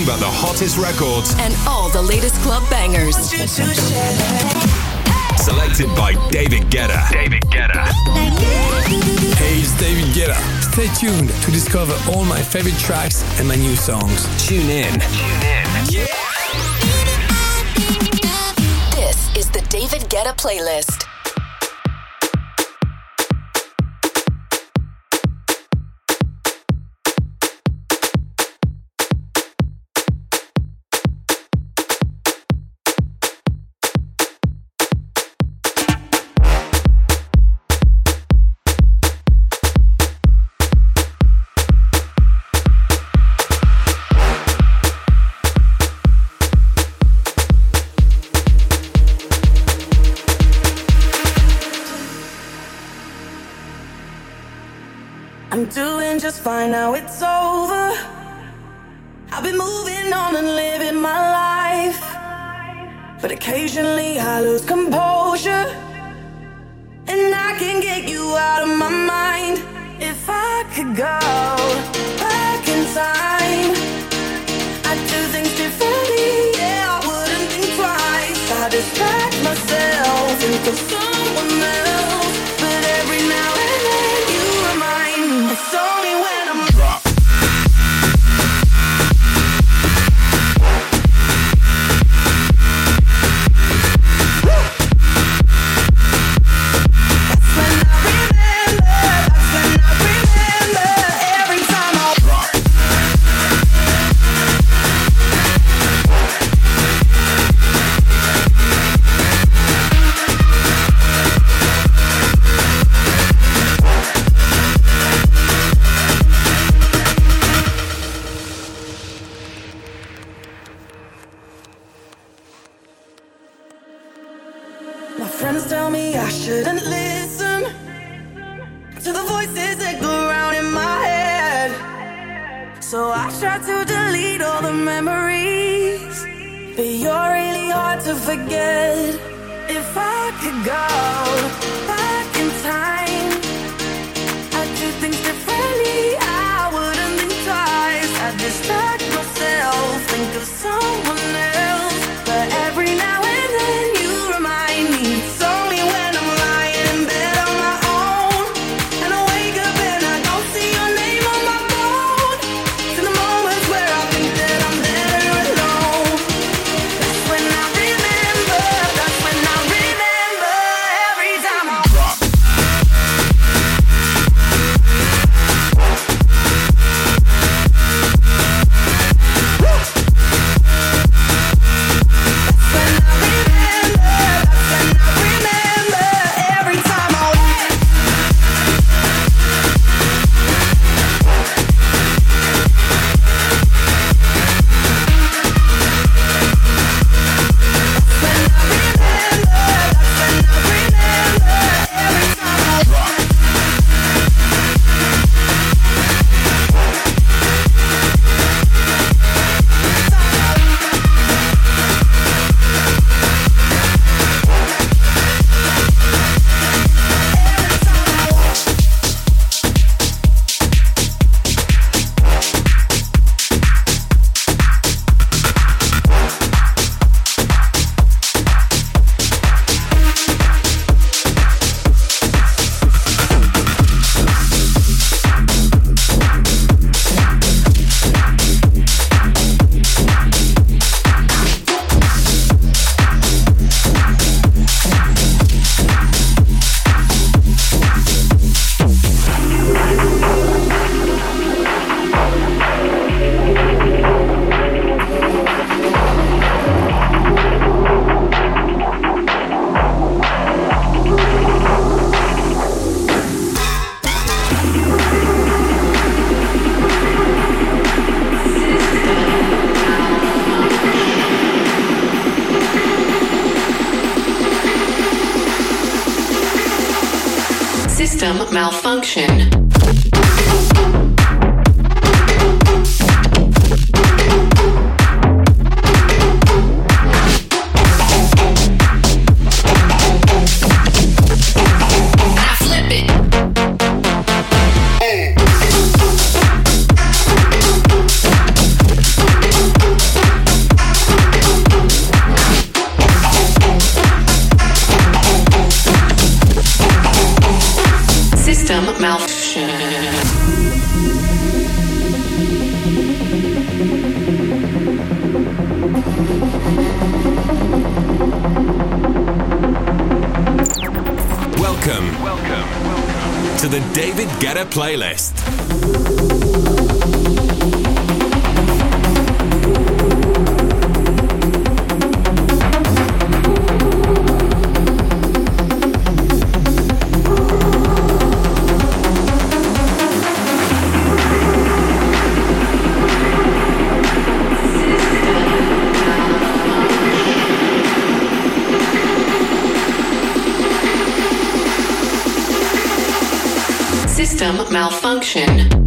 nothing but the hottest records and all the latest club bangers. Selected by David Guetta. David Guetta. Hey, it's David Guetta. Stay tuned to discover all my favorite tracks and my new songs. Tune in. Tune in. Yeah. This is the David Guetta playlist. Now it's over. I've been moving on and living my life. But occasionally I lose composure. And I can get you out of my mind. If I could go back in time, I'd do things differently. Yeah, I wouldn't think twice. I distract myself, and of function.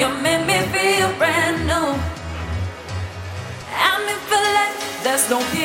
You make me feel brand new. I there's no.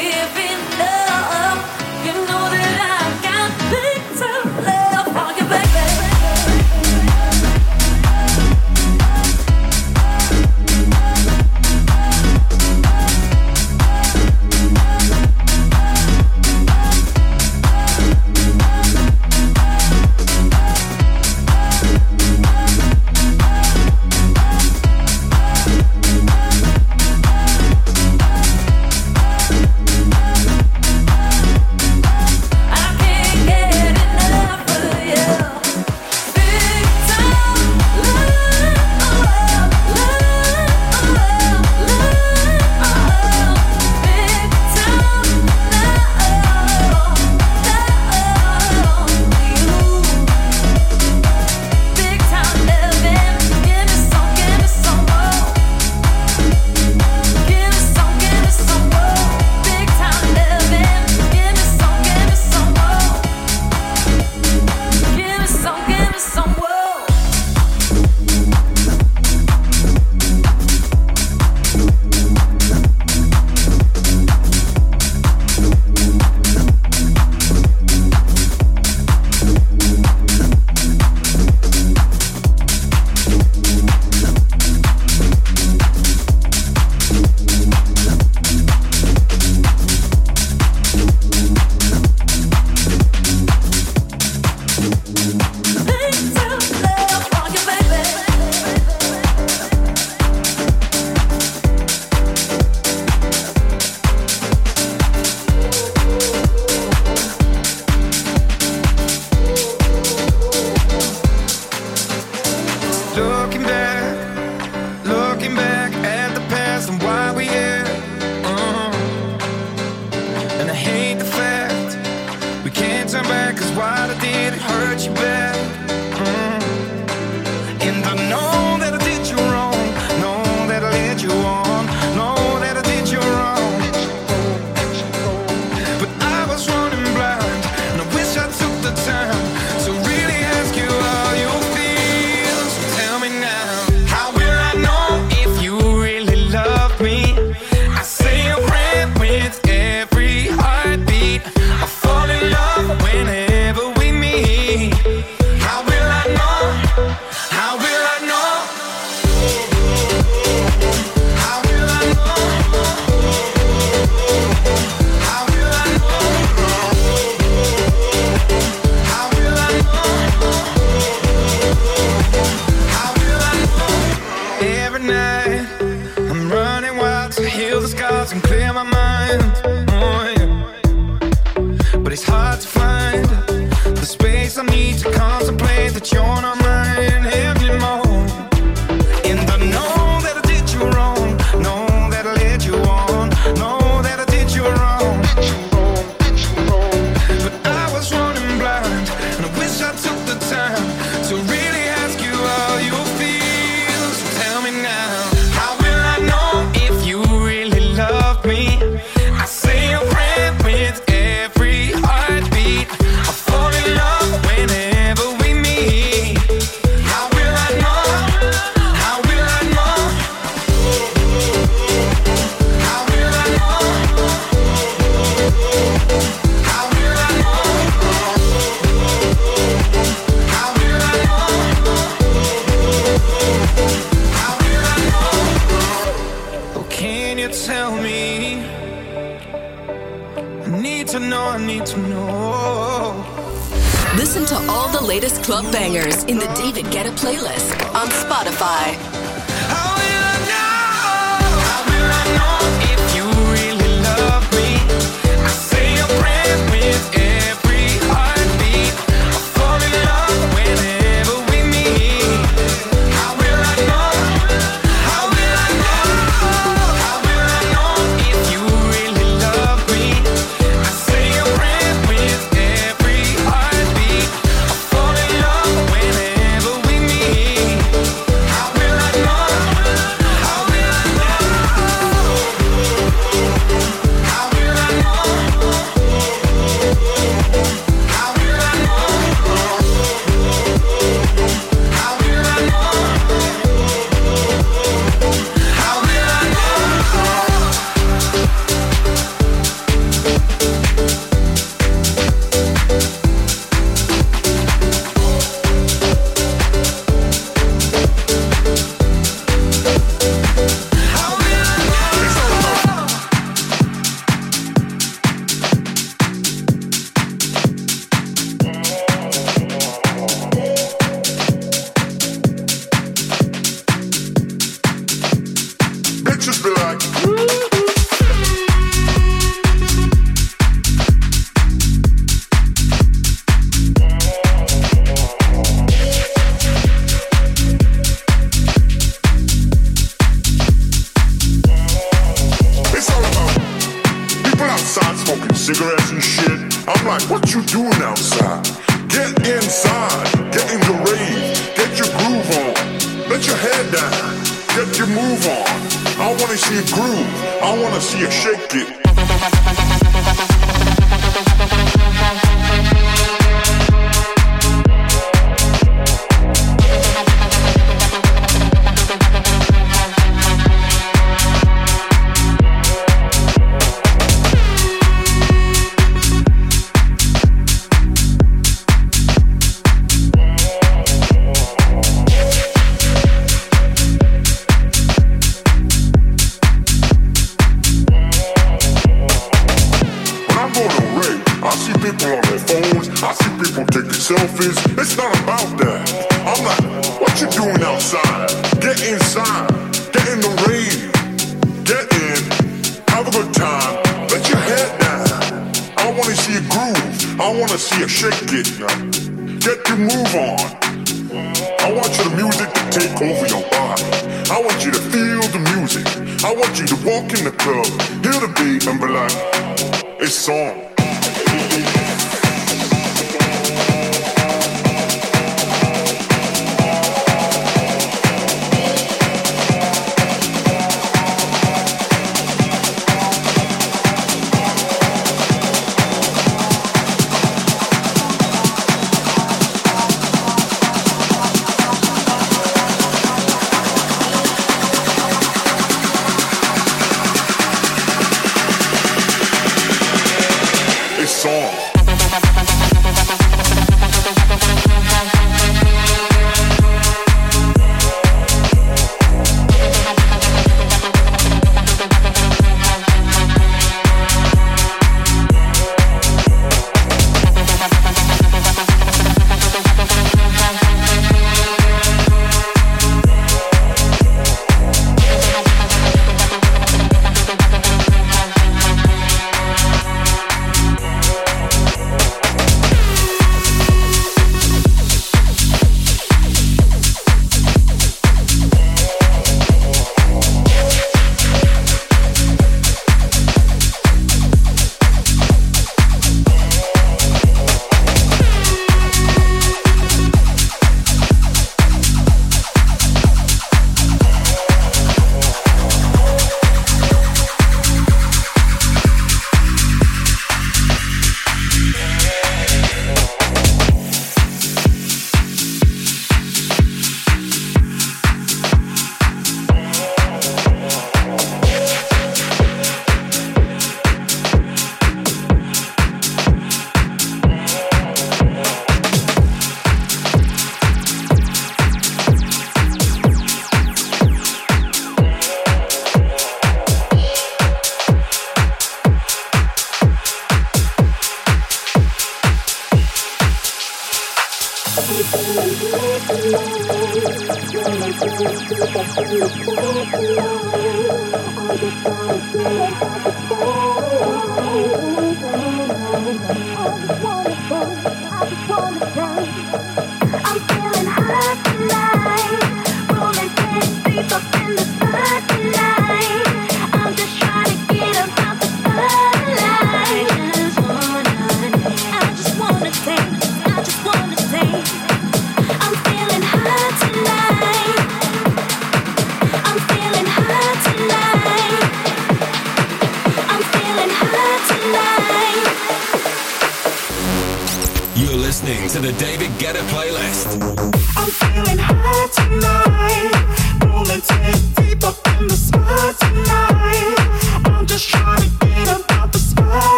You shake it.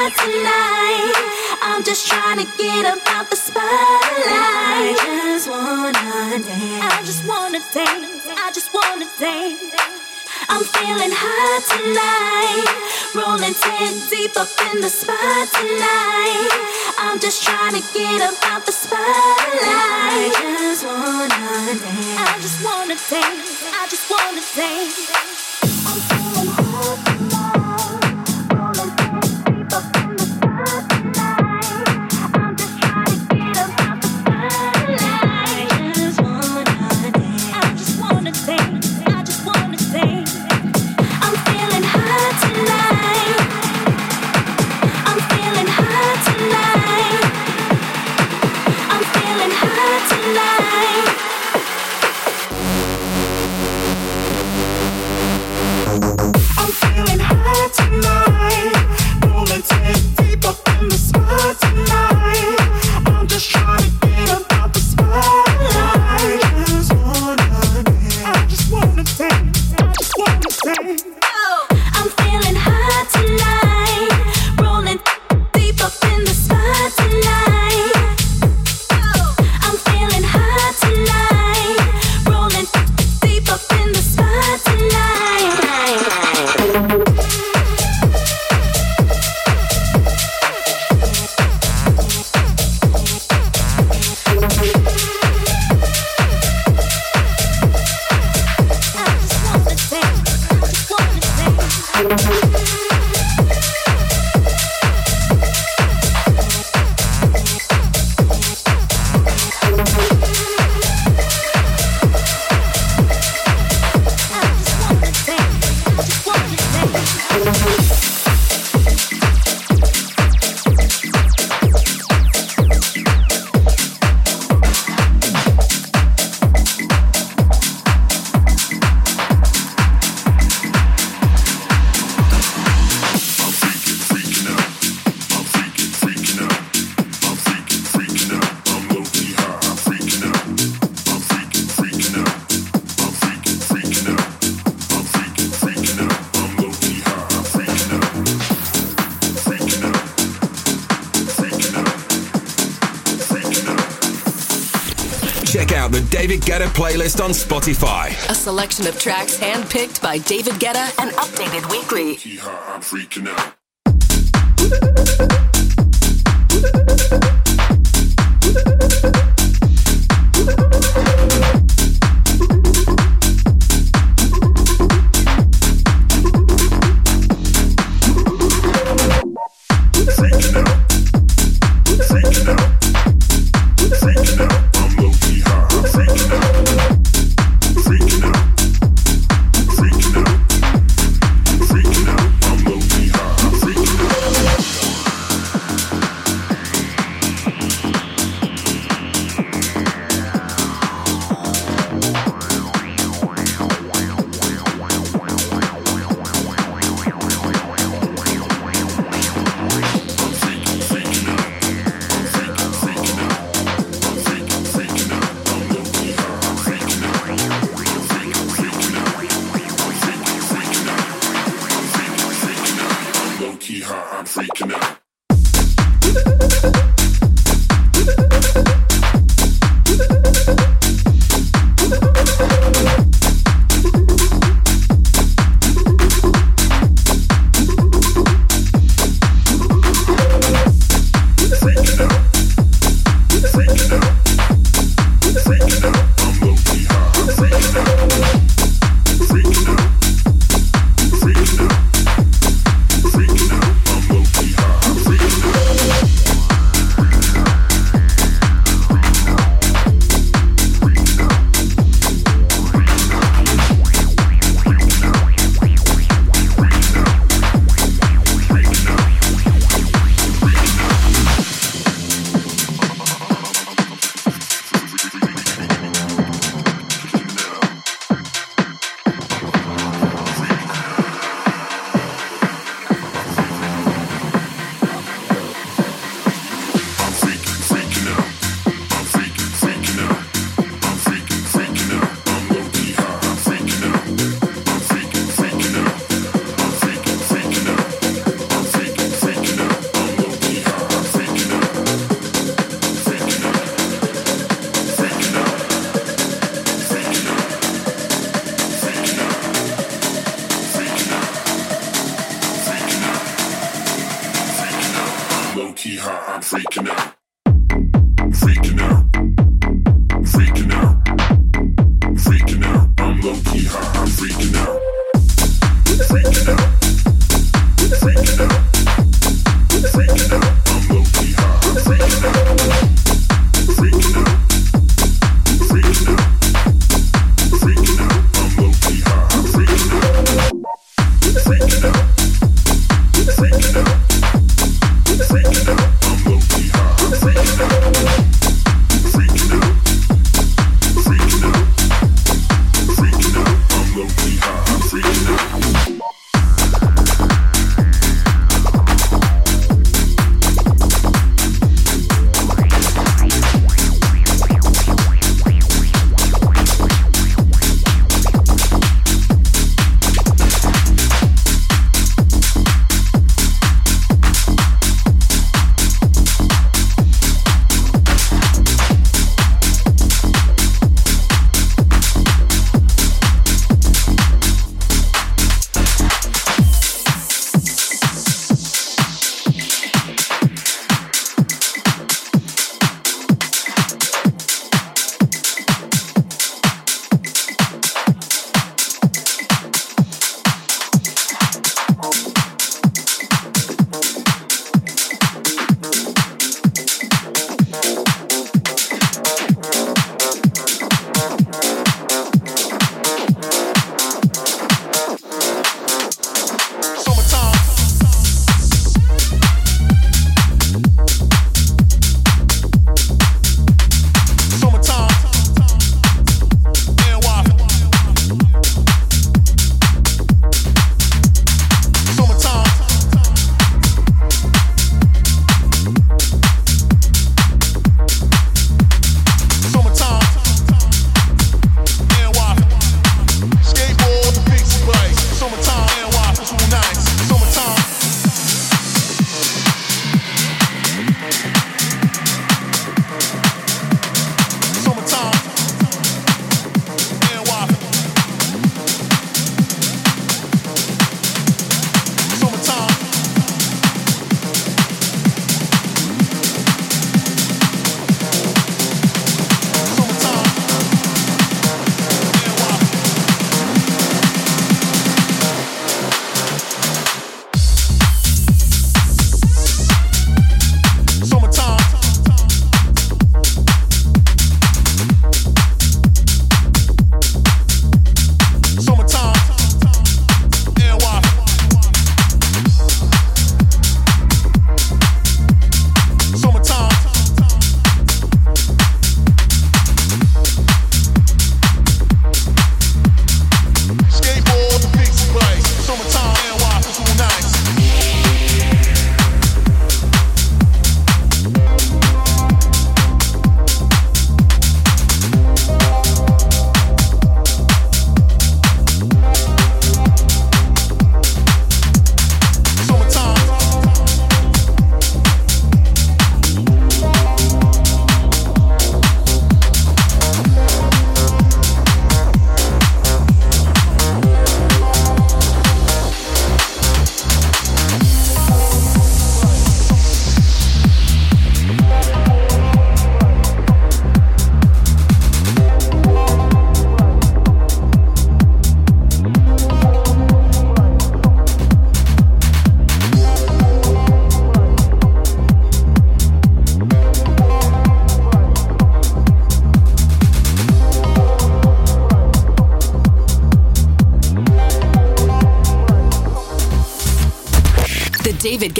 fun tonight. I'm just trying to get about the spotlight. I just wanna dance. I just wanna dance. I just wanna dance. I'm feeling hot tonight. Rolling 10 deep up in the spot tonight. I'm just trying to get about the spotlight. I just wanna dance. I just wanna dance. I just wanna dance. tonight. playlist on Spotify. A selection of tracks handpicked by David Guetta and updated weekly.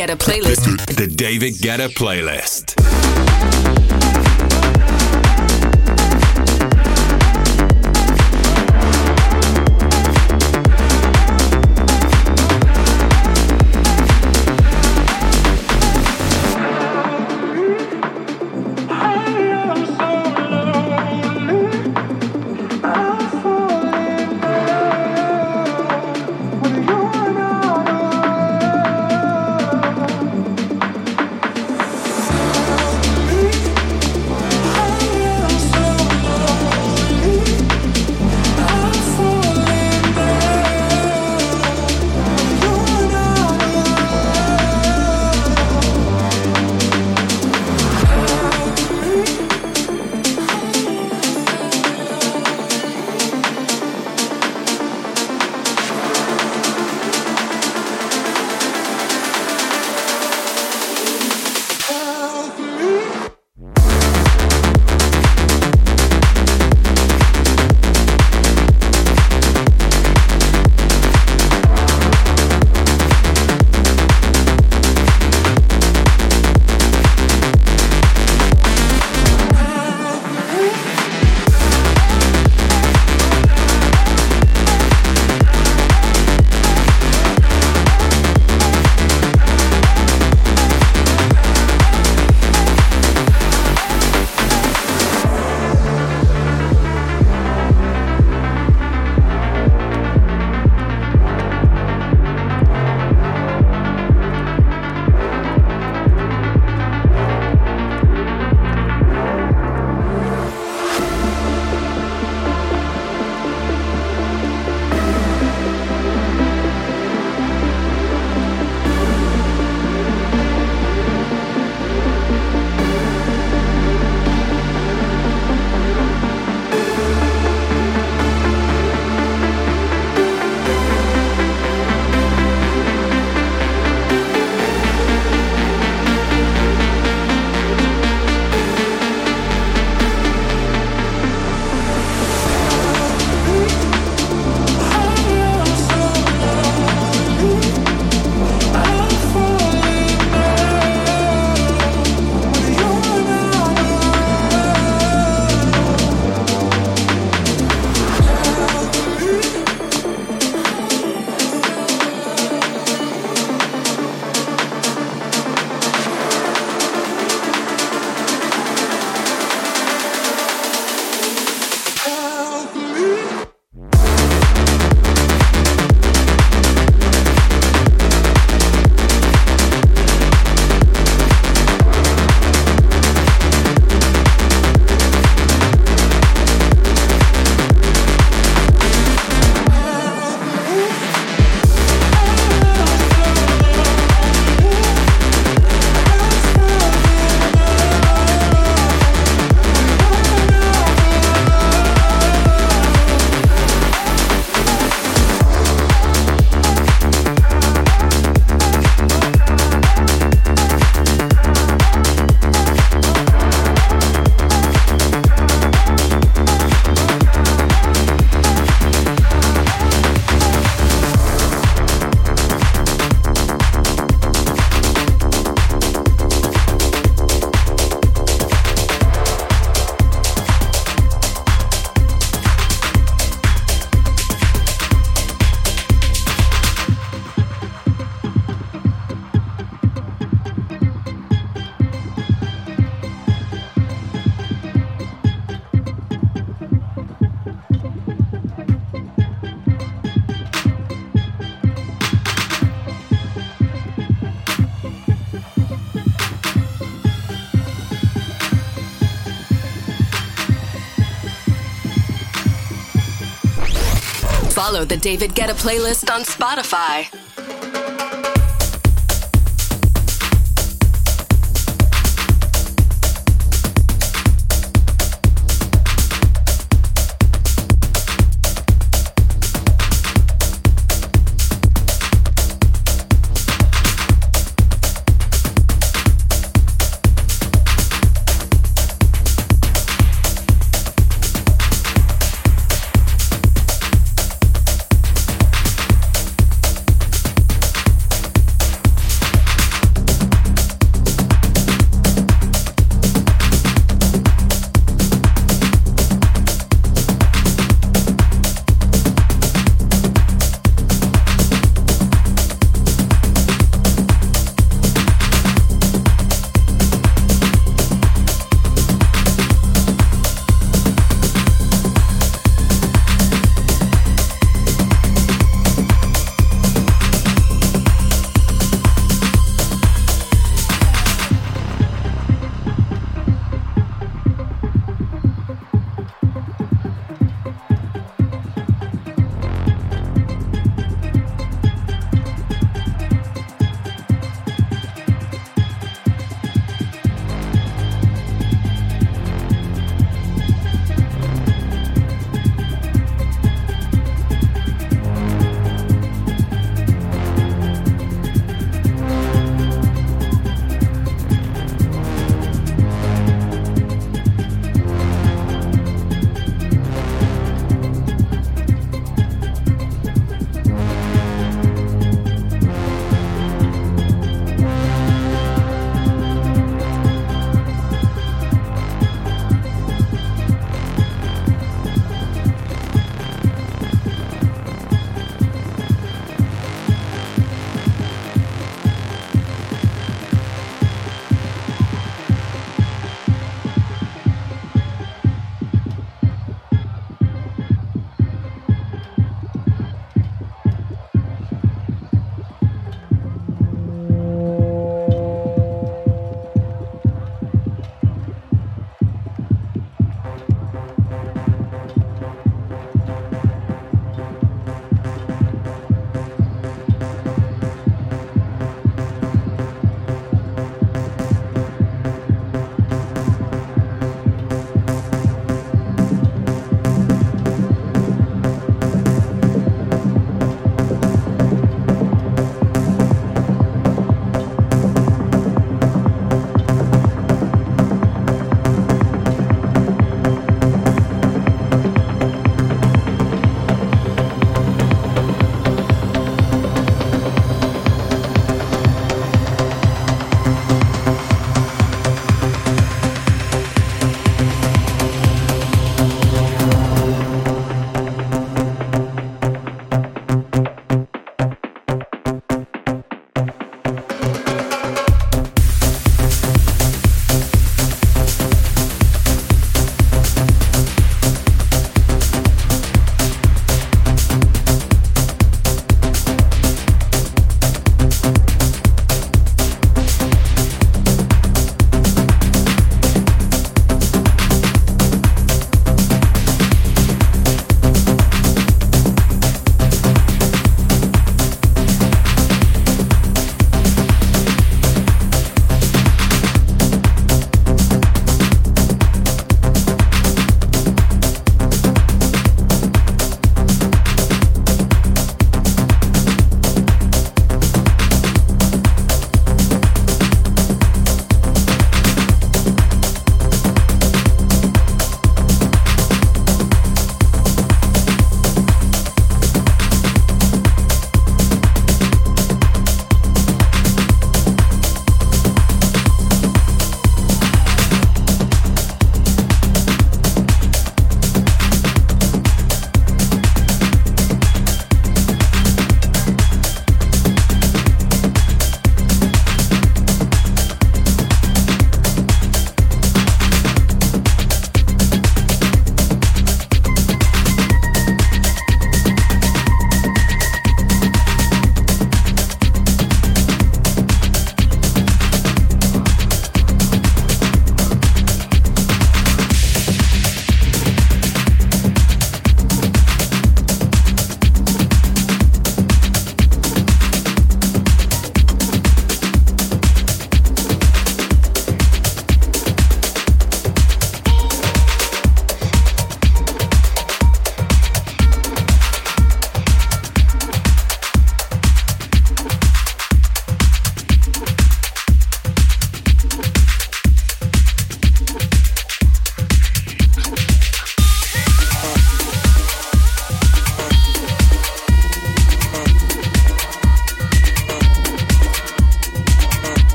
Guetta playlist. The David Guetta playlist. The David Guetta playlist on Spotify.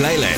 David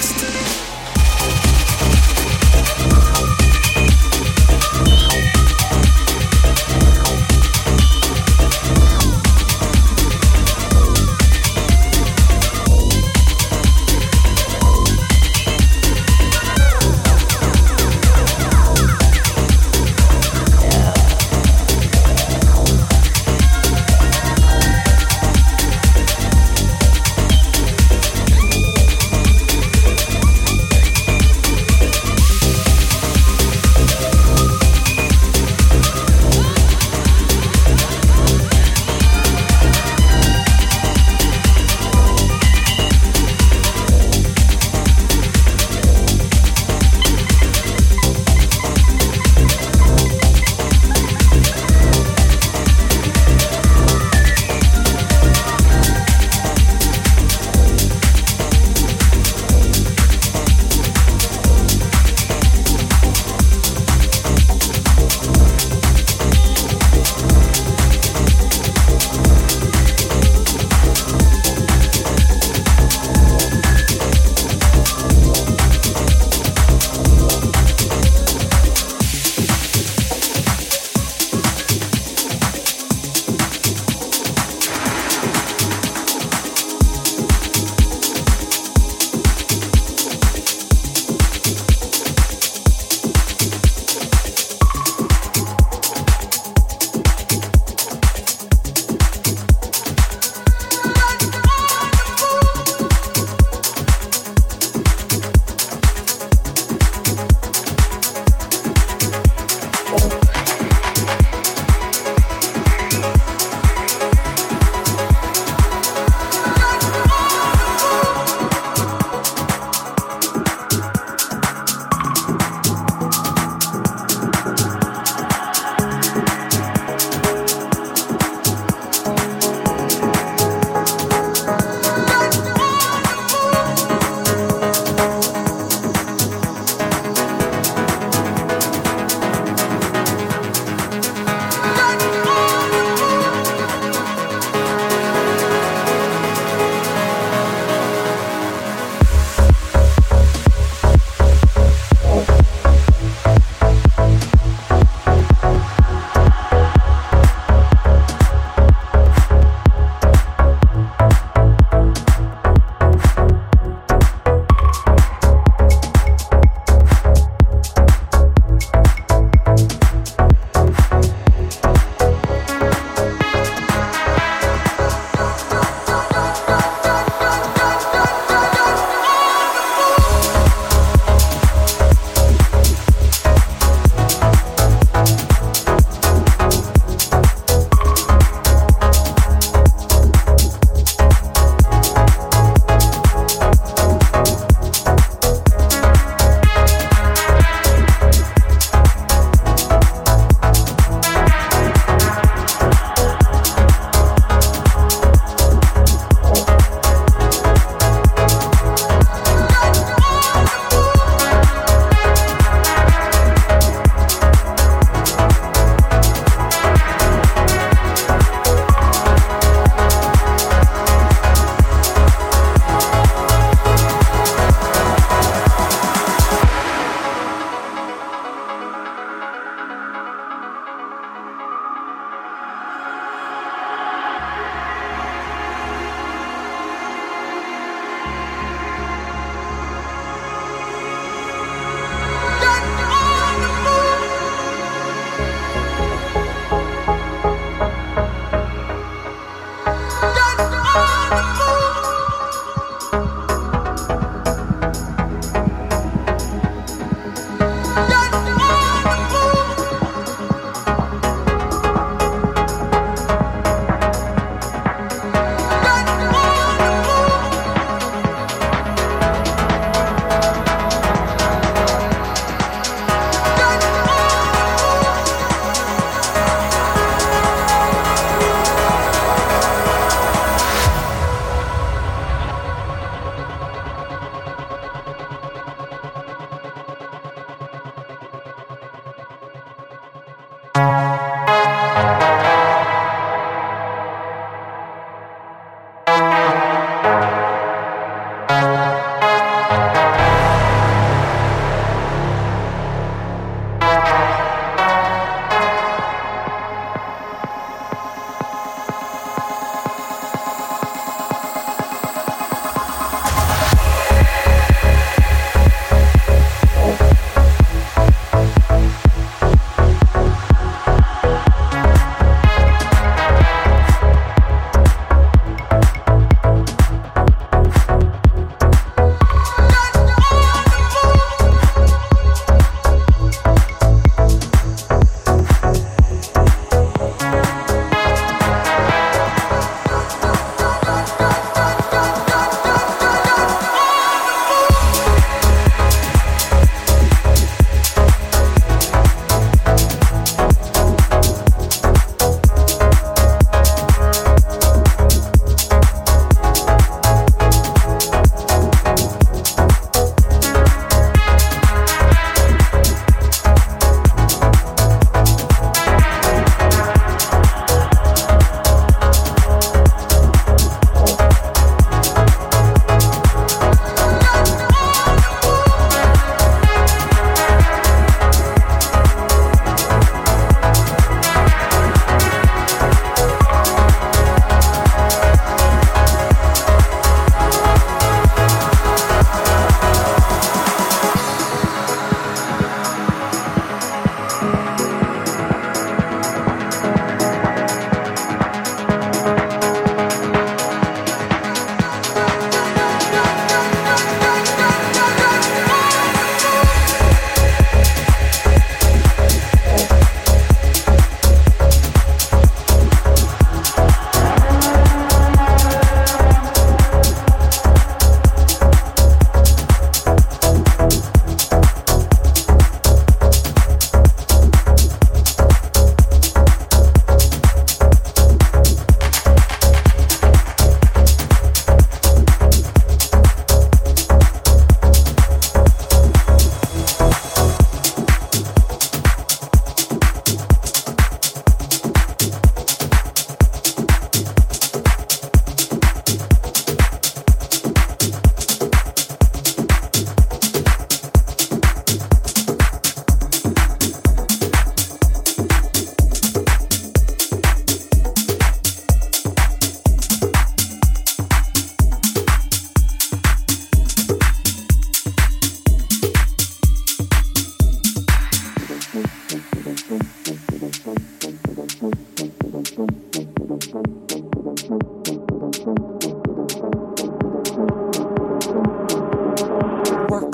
Work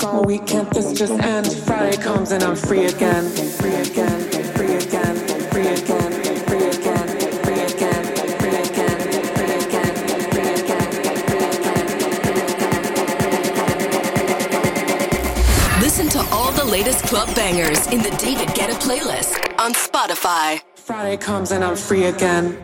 all weekend, this just ends. Friday comes and I'm free again. Free again. latest club bangers in the David Guetta playlist on Spotify. Friday comes and I'm free again.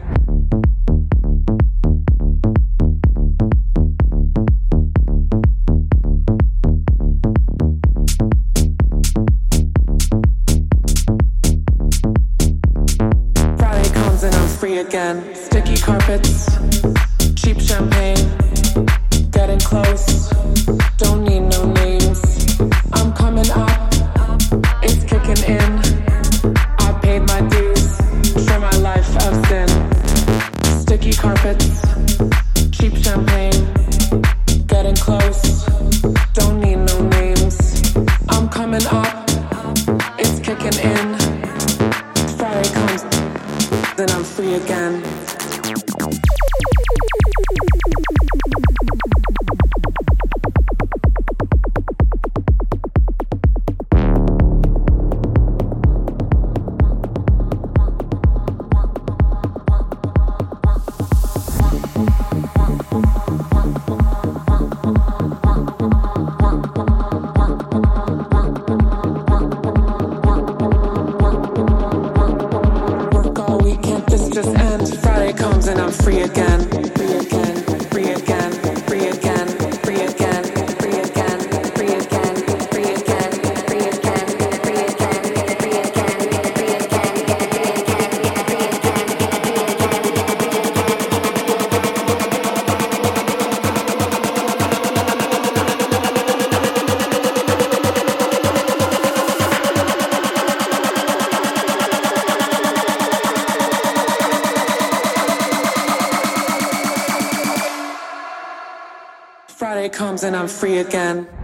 I'm free again.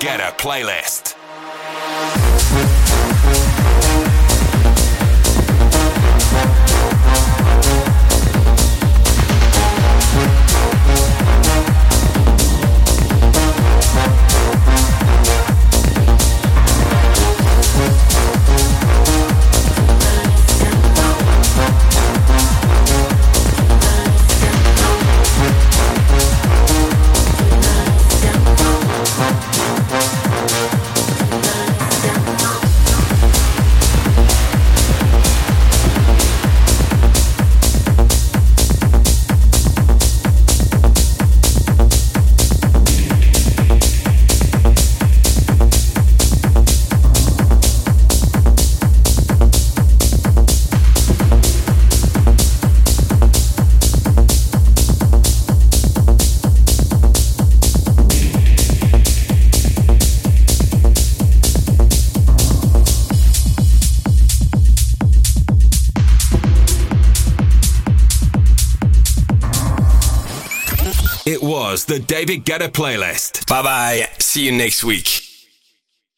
Guetta a playlist. The David Guetta playlist. Bye bye. See you next week.